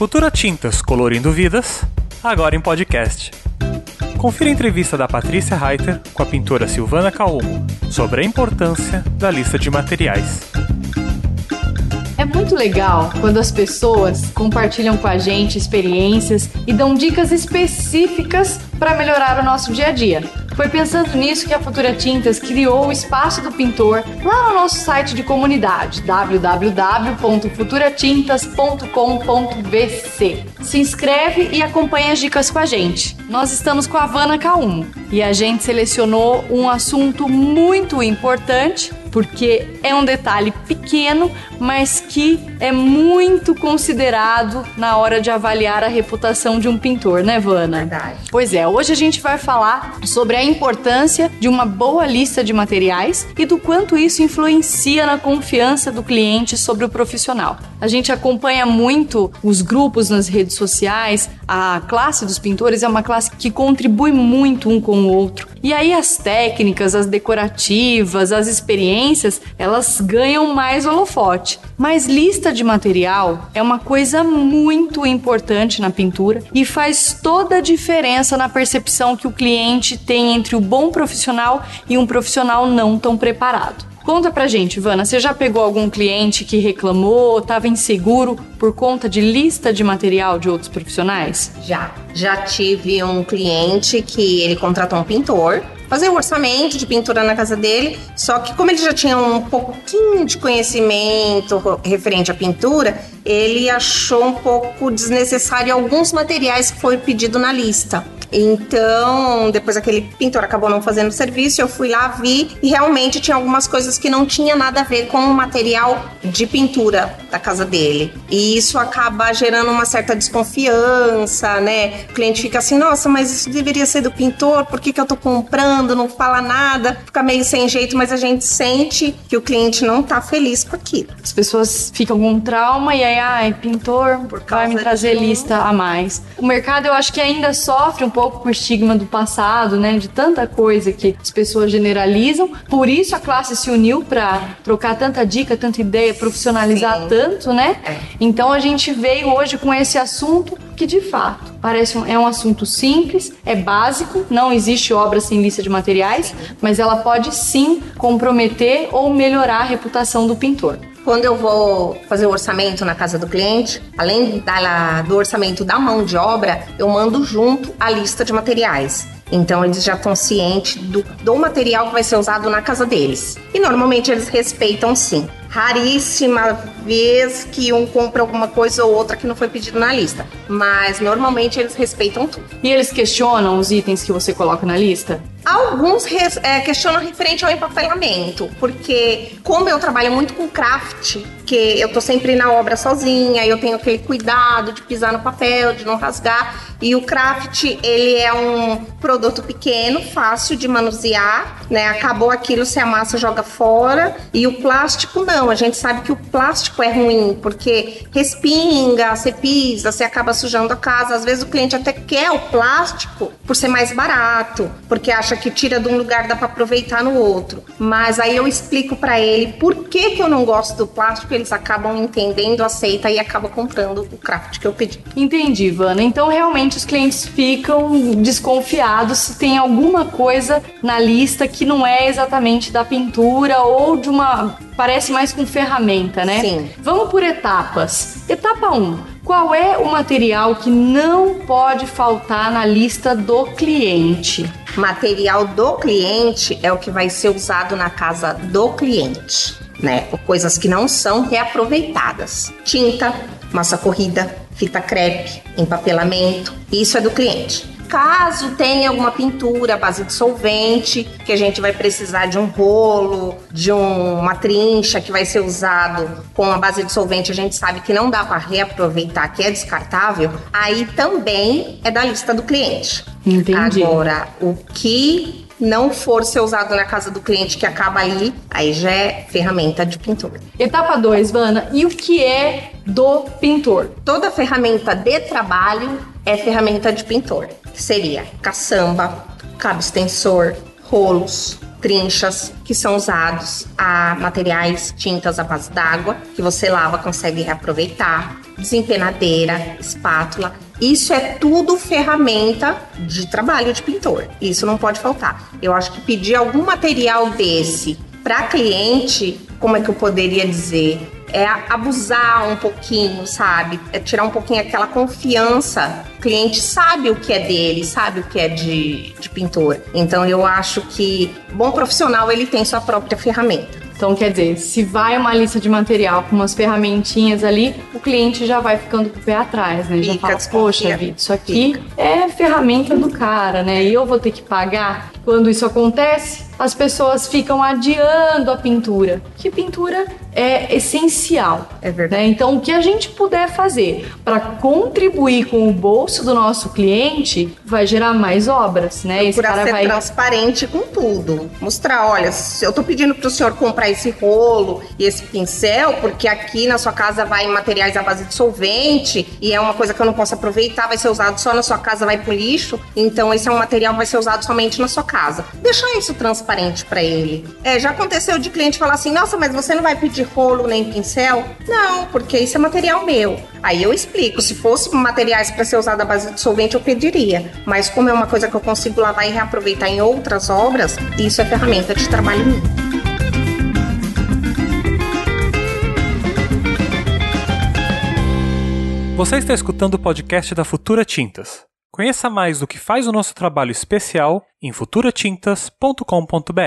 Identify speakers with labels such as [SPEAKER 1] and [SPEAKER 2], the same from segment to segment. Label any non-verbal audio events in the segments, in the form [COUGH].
[SPEAKER 1] Futura Tintas Colorindo Vidas, agora em podcast. Confira a entrevista da Patrícia Reiter com a pintora Silvana Calmo sobre a importância da lista de materiais.
[SPEAKER 2] É muito legal quando as pessoas compartilham com a gente experiências e dão dicas específicas para melhorar o nosso dia a dia. Foi pensando nisso que a Futura Tintas criou o Espaço do Pintor lá no nosso site de comunidade www.futuratintas.com.vc. Se inscreve e acompanha as dicas com a gente. Nós estamos com a Havana K1 e a gente selecionou um assunto muito importante porque é um detalhe pequeno, mas que é muito considerado na hora de avaliar a reputação de um pintor, né, Vana?
[SPEAKER 3] Verdade.
[SPEAKER 2] Pois é, hoje a gente vai falar sobre a importância de uma boa lista de materiais e do quanto isso influencia na confiança do cliente sobre o profissional. A gente acompanha muito os grupos nas redes sociais, a classe dos pintores é uma classe que contribui muito um com o outro. E aí as técnicas, as decorativas, as experiências, elas ganham mais holofote. Mas lista de material é uma coisa muito importante na pintura e faz toda a diferença na percepção que o cliente tem entre o bom profissional e um profissional não tão preparado. Conta pra gente, Ivana, você já pegou algum cliente que reclamou, estava inseguro por conta de lista de material de outros profissionais?
[SPEAKER 3] Já. Já tive um cliente que ele contratou um pintor fazer o orçamento de pintura na casa dele, só que como ele já tinha um pouquinho de conhecimento referente à pintura, ele achou um pouco desnecessário alguns materiais que foi pedido na lista. Então, depois aquele pintor acabou não fazendo o serviço, eu fui lá, vi e realmente tinha algumas coisas que não tinha nada a ver com o material de pintura da casa dele. E isso acaba gerando uma certa desconfiança, né? O cliente fica assim: nossa, mas isso deveria ser do pintor, por que, que eu tô comprando? Não fala nada, fica meio sem jeito, mas a gente sente que o cliente não tá feliz com aquilo.
[SPEAKER 2] As pessoas ficam com trauma e aí, ai, pintor, vai me trazer lista a mais. O mercado eu acho que ainda sofre um pouco pouco com o estigma do passado, né? De tanta coisa que as pessoas generalizam. Por isso a classe se uniu para trocar tanta dica, tanta ideia, profissionalizar Sim. tanto, né? É. Então a gente veio hoje com esse assunto que de fato parece um, é um assunto simples, é básico, não existe obra sem lista de materiais, mas ela pode sim comprometer ou melhorar a reputação do pintor.
[SPEAKER 3] Quando eu vou fazer o orçamento na casa do cliente, além da, do orçamento da mão de obra, eu mando junto a lista de materiais. Então eles já estão cientes do, do material que vai ser usado na casa deles. E normalmente eles respeitam sim raríssima vez que um compra alguma coisa ou outra que não foi pedido na lista. Mas normalmente eles respeitam tudo.
[SPEAKER 2] E eles questionam os itens que você coloca na lista?
[SPEAKER 3] Alguns é, questionam referente ao empapelamento, porque como eu trabalho muito com craft, que eu tô sempre na obra sozinha, eu tenho aquele cuidado de pisar no papel, de não rasgar, e o craft, ele é um produto pequeno, fácil de manusear, né? Acabou aquilo, se amassa, joga fora, e o plástico não a gente sabe que o plástico é ruim, porque respinga, você pisa, você acaba sujando a casa. Às vezes o cliente até quer o plástico por ser mais barato, porque acha que tira de um lugar dá para aproveitar no outro. Mas aí eu explico para ele por que, que eu não gosto do plástico, eles acabam entendendo, aceita e acabam comprando o craft que eu pedi.
[SPEAKER 2] Entendi, Ivana. Então realmente os clientes ficam desconfiados se tem alguma coisa na lista que não é exatamente da pintura ou de uma parece mais com ferramenta, né?
[SPEAKER 3] Sim.
[SPEAKER 2] Vamos por etapas. Etapa 1. Qual é o material que não pode faltar na lista do cliente?
[SPEAKER 3] Material do cliente é o que vai ser usado na casa do cliente, né? Coisas que não são reaproveitadas. Tinta, massa corrida, fita crepe, empapelamento, isso é do cliente. Caso tenha alguma pintura à base de solvente, que a gente vai precisar de um rolo, de um, uma trincha que vai ser usado com a base de solvente, a gente sabe que não dá para reaproveitar, que é descartável, aí também é da lista do cliente.
[SPEAKER 2] Entendi.
[SPEAKER 3] Agora, o que não for ser usado na casa do cliente que acaba ali, aí já é ferramenta de pintura.
[SPEAKER 2] Etapa 2, Vana, e o que é do pintor?
[SPEAKER 3] Toda ferramenta de trabalho é ferramenta de pintor. Seria caçamba, cabo extensor, rolos, trinchas que são usados a materiais, tintas à base d'água, que você lava, consegue reaproveitar, desempenadeira, espátula. Isso é tudo ferramenta de trabalho de pintor. Isso não pode faltar. Eu acho que pedir algum material desse para cliente, como é que eu poderia dizer? É abusar um pouquinho, sabe? É tirar um pouquinho aquela confiança. O cliente sabe o que é dele, sabe o que é de, de pintor. Então eu acho que bom profissional ele tem sua própria ferramenta.
[SPEAKER 2] Então, quer dizer, se vai uma lista de material com umas ferramentinhas ali, o cliente já vai ficando com o pé atrás, né? Já Fica fala, poxa vida, isso aqui Fica. é ferramenta do cara, né? E eu vou ter que pagar. Quando isso acontece, as pessoas ficam adiando a pintura. Que pintura é essencial.
[SPEAKER 3] É verdade.
[SPEAKER 2] Né? Então, o que a gente puder fazer para contribuir com o bolso do nosso cliente vai gerar mais obras, né?
[SPEAKER 3] Esse cara ser vai transparente com tudo. Mostrar, olha, eu tô pedindo para o senhor comprar esse rolo e esse pincel, porque aqui na sua casa vai materiais à base de solvente e é uma coisa que eu não posso aproveitar, vai ser usado só na sua casa, vai pro lixo. Então, esse é um material que vai ser usado somente na sua casa. Deixar isso transparente transparente para ele. É, já aconteceu de cliente falar assim: nossa, mas você não vai pedir rolo nem pincel? Não, porque isso é material meu. Aí eu explico: se fosse materiais para ser usado à base de solvente, eu pediria. Mas como é uma coisa que eu consigo lavar e reaproveitar em outras obras, isso é ferramenta de trabalho meu.
[SPEAKER 1] Você está escutando o podcast da Futura Tintas. Conheça mais do que faz o nosso trabalho especial em futuratintas.com.br.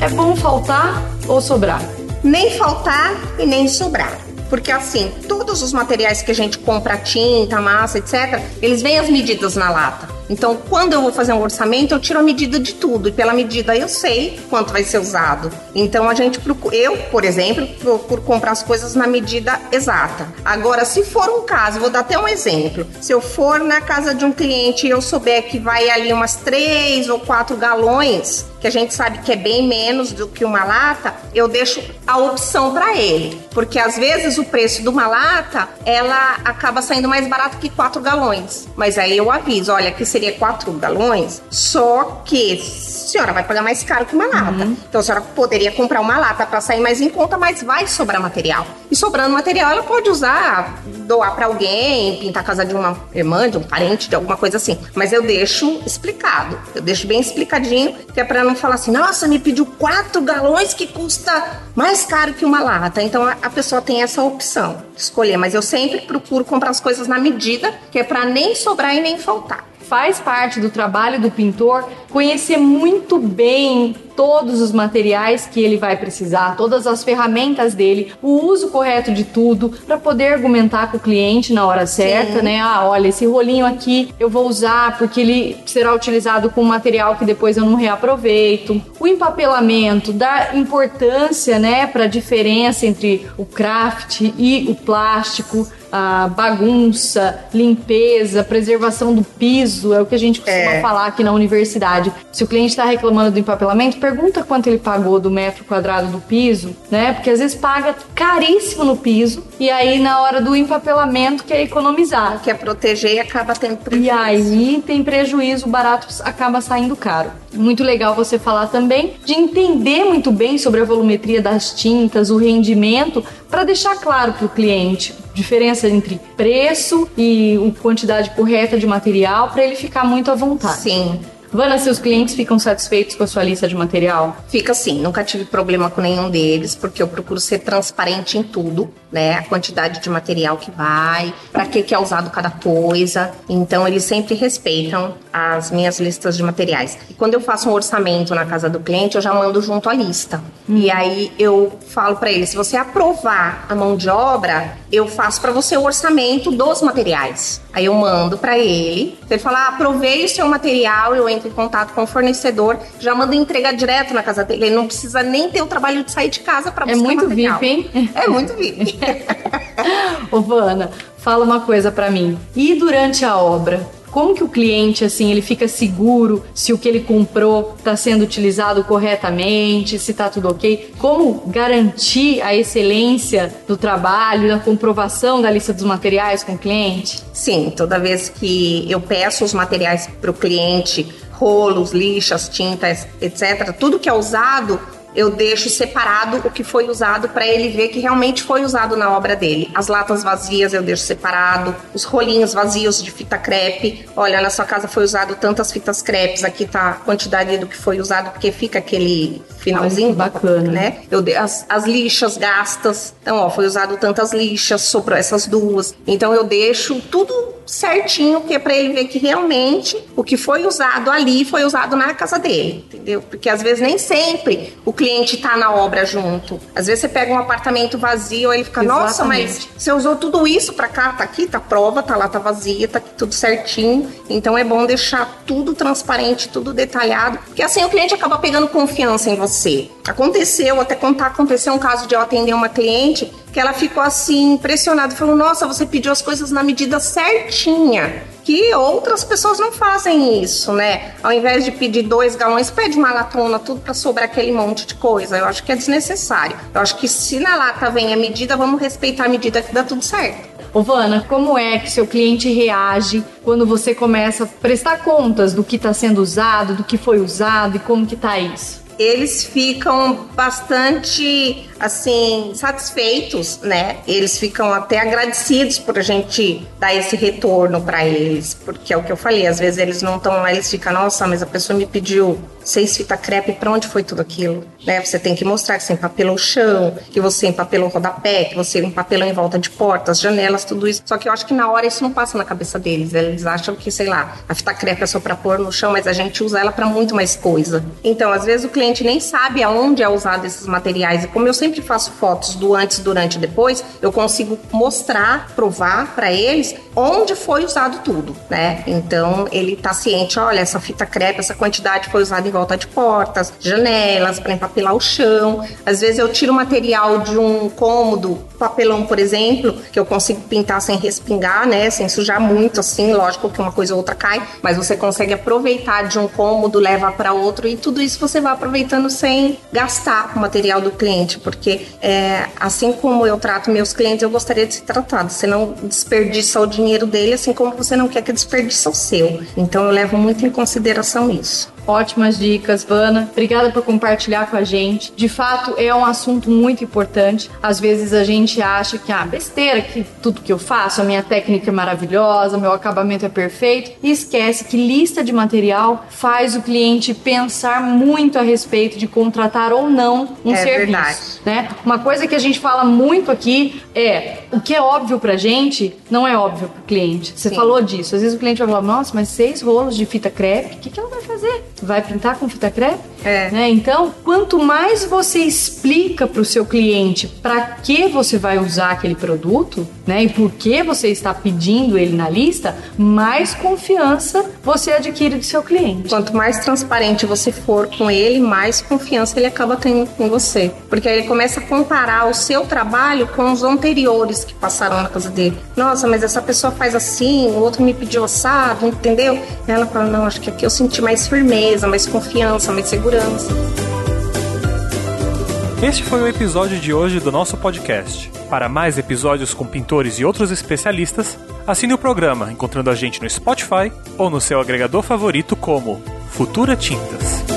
[SPEAKER 2] É bom faltar ou sobrar?
[SPEAKER 3] Nem faltar e nem sobrar. Porque assim, todos os materiais que a gente compra, tinta, massa, etc., eles vêm as medidas na lata. Então, quando eu vou fazer um orçamento, eu tiro a medida de tudo. E pela medida eu sei quanto vai ser usado. Então, a gente procura, eu, por exemplo, procuro comprar as coisas na medida exata. Agora, se for um caso, vou dar até um exemplo. Se eu for na casa de um cliente e eu souber que vai ali umas três ou quatro galões, que a gente sabe que é bem menos do que uma lata, eu deixo a opção para ele. Porque às vezes o preço de uma lata, ela acaba saindo mais barato que quatro galões. Mas aí eu aviso, olha, que seria quatro galões, só que a senhora vai pagar mais caro que uma lata. Uhum. Então a senhora poderia comprar uma lata para sair mais em conta, mas vai sobrar material. E sobrando material, ela pode usar, doar para alguém, pintar a casa de uma irmã, de um parente, de alguma coisa assim. Mas eu deixo explicado. Eu deixo bem explicadinho, que é para não falar assim: "Nossa, me pediu quatro galões que custa mais caro que uma lata". Então a pessoa tem essa opção de escolher, mas eu sempre procuro comprar as coisas na medida, que é para nem sobrar e nem faltar
[SPEAKER 2] faz parte do trabalho do pintor conhecer muito bem todos os materiais que ele vai precisar, todas as ferramentas dele, o uso correto de tudo para poder argumentar com o cliente na hora certa, Sim. né? Ah, olha, esse rolinho aqui eu vou usar porque ele será utilizado com material que depois eu não reaproveito. O empapelamento dá importância, né, para a diferença entre o craft e o plástico a bagunça, limpeza, preservação do piso, é o que a gente costuma é. falar aqui na universidade. Se o cliente está reclamando do empapelamento, pergunta quanto ele pagou do metro quadrado do piso, né? Porque às vezes paga caríssimo no piso e aí na hora do empapelamento quer economizar.
[SPEAKER 3] Quer proteger e acaba tendo prejuízo.
[SPEAKER 2] E aí tem prejuízo, o barato acaba saindo caro. Muito legal você falar também de entender muito bem sobre a volumetria das tintas, o rendimento, para deixar claro para o cliente diferença entre preço e a quantidade correta de material para ele ficar muito à vontade.
[SPEAKER 3] Sim.
[SPEAKER 2] Vana, seus clientes ficam satisfeitos com a sua lista de material?
[SPEAKER 3] Fica sim, nunca tive problema com nenhum deles, porque eu procuro ser transparente em tudo, né? A quantidade de material que vai, para que, que é usado cada coisa. Então, eles sempre respeitam as minhas listas de materiais. E quando eu faço um orçamento na casa do cliente, eu já mando junto a lista. Hum. E aí eu falo para ele: se você aprovar a mão de obra, eu faço para você o orçamento dos materiais. Aí eu mando para ele. Ele falar, ah, aprovei o seu material, eu entro entra em contato com o fornecedor, já manda entregar direto na casa dele. Ele não precisa nem ter o trabalho de sair de casa para buscar
[SPEAKER 2] É muito
[SPEAKER 3] material.
[SPEAKER 2] VIP, hein?
[SPEAKER 3] É muito VIP. [LAUGHS]
[SPEAKER 2] Ô, Vana, fala uma coisa para mim. E durante a obra? Como que o cliente, assim, ele fica seguro se o que ele comprou está sendo utilizado corretamente, se está tudo ok? Como garantir a excelência do trabalho, da comprovação da lista dos materiais com o cliente?
[SPEAKER 3] Sim, toda vez que eu peço os materiais para o cliente, rolos, lixas, tintas, etc., tudo que é usado, eu deixo separado o que foi usado para ele ver que realmente foi usado na obra dele. As latas vazias eu deixo separado, os rolinhos vazios de fita crepe. Olha, na sua casa foi usado tantas fitas crepes, aqui tá a quantidade do que foi usado, porque fica aquele finalzinho.
[SPEAKER 2] Olha, bacana.
[SPEAKER 3] Né? Eu de, as, as lixas gastas. Então, ó, foi usado tantas lixas, sobrou essas duas. Então eu deixo tudo certinho, que é para ele ver que realmente o que foi usado ali foi usado na casa dele, entendeu? Porque às vezes nem sempre o cliente tá na obra junto. Às vezes você pega um apartamento vazio, aí ele fica,
[SPEAKER 2] Exatamente.
[SPEAKER 3] nossa, mas você usou tudo isso para cá, tá aqui, tá prova, tá lá, tá vazia, tá tudo certinho. Então é bom deixar tudo transparente, tudo detalhado, porque assim o cliente acaba pegando confiança em você. Aconteceu, até contar, aconteceu um caso de eu atender uma cliente que ela ficou assim impressionada, falou: "Nossa, você pediu as coisas na medida certinha" que outras pessoas não fazem isso, né? Ao invés de pedir dois galões, pede uma latona, tudo para sobrar aquele monte de coisa. Eu acho que é desnecessário. Eu acho que se na lata vem a medida, vamos respeitar a medida que dá tudo certo.
[SPEAKER 2] Ô Vana, como é que seu cliente reage quando você começa a prestar contas do que está sendo usado, do que foi usado e como que tá isso?
[SPEAKER 3] Eles ficam bastante assim satisfeitos, né? Eles ficam até agradecidos por a gente dar esse retorno para eles, porque é o que eu falei, às vezes eles não estão lá, eles ficam, nossa, mas a pessoa me pediu seis fita crepe, para onde foi tudo aquilo? Né? Você tem que mostrar que você empapelou o chão, que você empapelou o rodapé, que você empapelou em volta de portas, janelas, tudo isso. Só que eu acho que na hora isso não passa na cabeça deles. Eles acham que, sei lá, a fita crepe é só para pôr no chão, mas a gente usa ela para muito mais coisa. Então, às vezes o cliente nem sabe aonde é usado esses materiais. E como eu sempre faço fotos do antes, durante e depois, eu consigo mostrar, provar para eles onde foi usado tudo, né? Então, ele tá ciente, olha, essa fita crepe, essa quantidade foi usada em volta de portas, janelas, para empapelar o chão. Às vezes eu tiro material de um cômodo, papelão, por exemplo, que eu consigo pintar sem respingar, né? Sem sujar muito, assim. Lógico que uma coisa ou outra cai, mas você consegue aproveitar de um cômodo, leva para outro e tudo isso você vai aproveitando sem gastar o material do cliente, porque é, assim como eu trato meus clientes, eu gostaria de ser tratado. Você não desperdiça o dinheiro dele, assim como você não quer que desperdiça o seu. Então eu levo muito em consideração isso.
[SPEAKER 2] Ótimas dicas, Vana. Obrigada por compartilhar com a gente. De fato, é um assunto muito importante. Às vezes a gente acha que, ah, besteira, que tudo que eu faço, a minha técnica é maravilhosa, meu acabamento é perfeito, e esquece que lista de material faz o cliente pensar muito a respeito de contratar ou não um
[SPEAKER 3] É
[SPEAKER 2] serviço.
[SPEAKER 3] verdade.
[SPEAKER 2] Né? Uma coisa que a gente fala muito aqui é o que é óbvio pra gente não é óbvio pro cliente. Você
[SPEAKER 3] Sim.
[SPEAKER 2] falou disso. Às vezes o cliente vai falar, nossa, mas seis rolos de fita crepe, o que, que ela vai fazer? Vai pintar com fita crepe?
[SPEAKER 3] É.
[SPEAKER 2] Né? Então, quanto mais você explica pro seu cliente para que você vai usar aquele produto, né, e por que você está pedindo ele na lista, mais confiança você adquire do seu cliente.
[SPEAKER 3] Quanto mais transparente você for com ele, mais confiança ele acaba tendo com você. Porque aí ele começa a comparar o seu trabalho com os anteriores que passaram na casa dele. Nossa, mas essa pessoa faz assim, o outro me pediu assado, entendeu? Ela fala: não, acho que aqui eu senti mais firmeza, mais confiança, mais segurança.
[SPEAKER 1] Este foi o episódio de hoje do nosso podcast. Para mais episódios com pintores e outros especialistas, assine o programa encontrando a gente no Spotify ou no seu agregador favorito como Futura Tintas.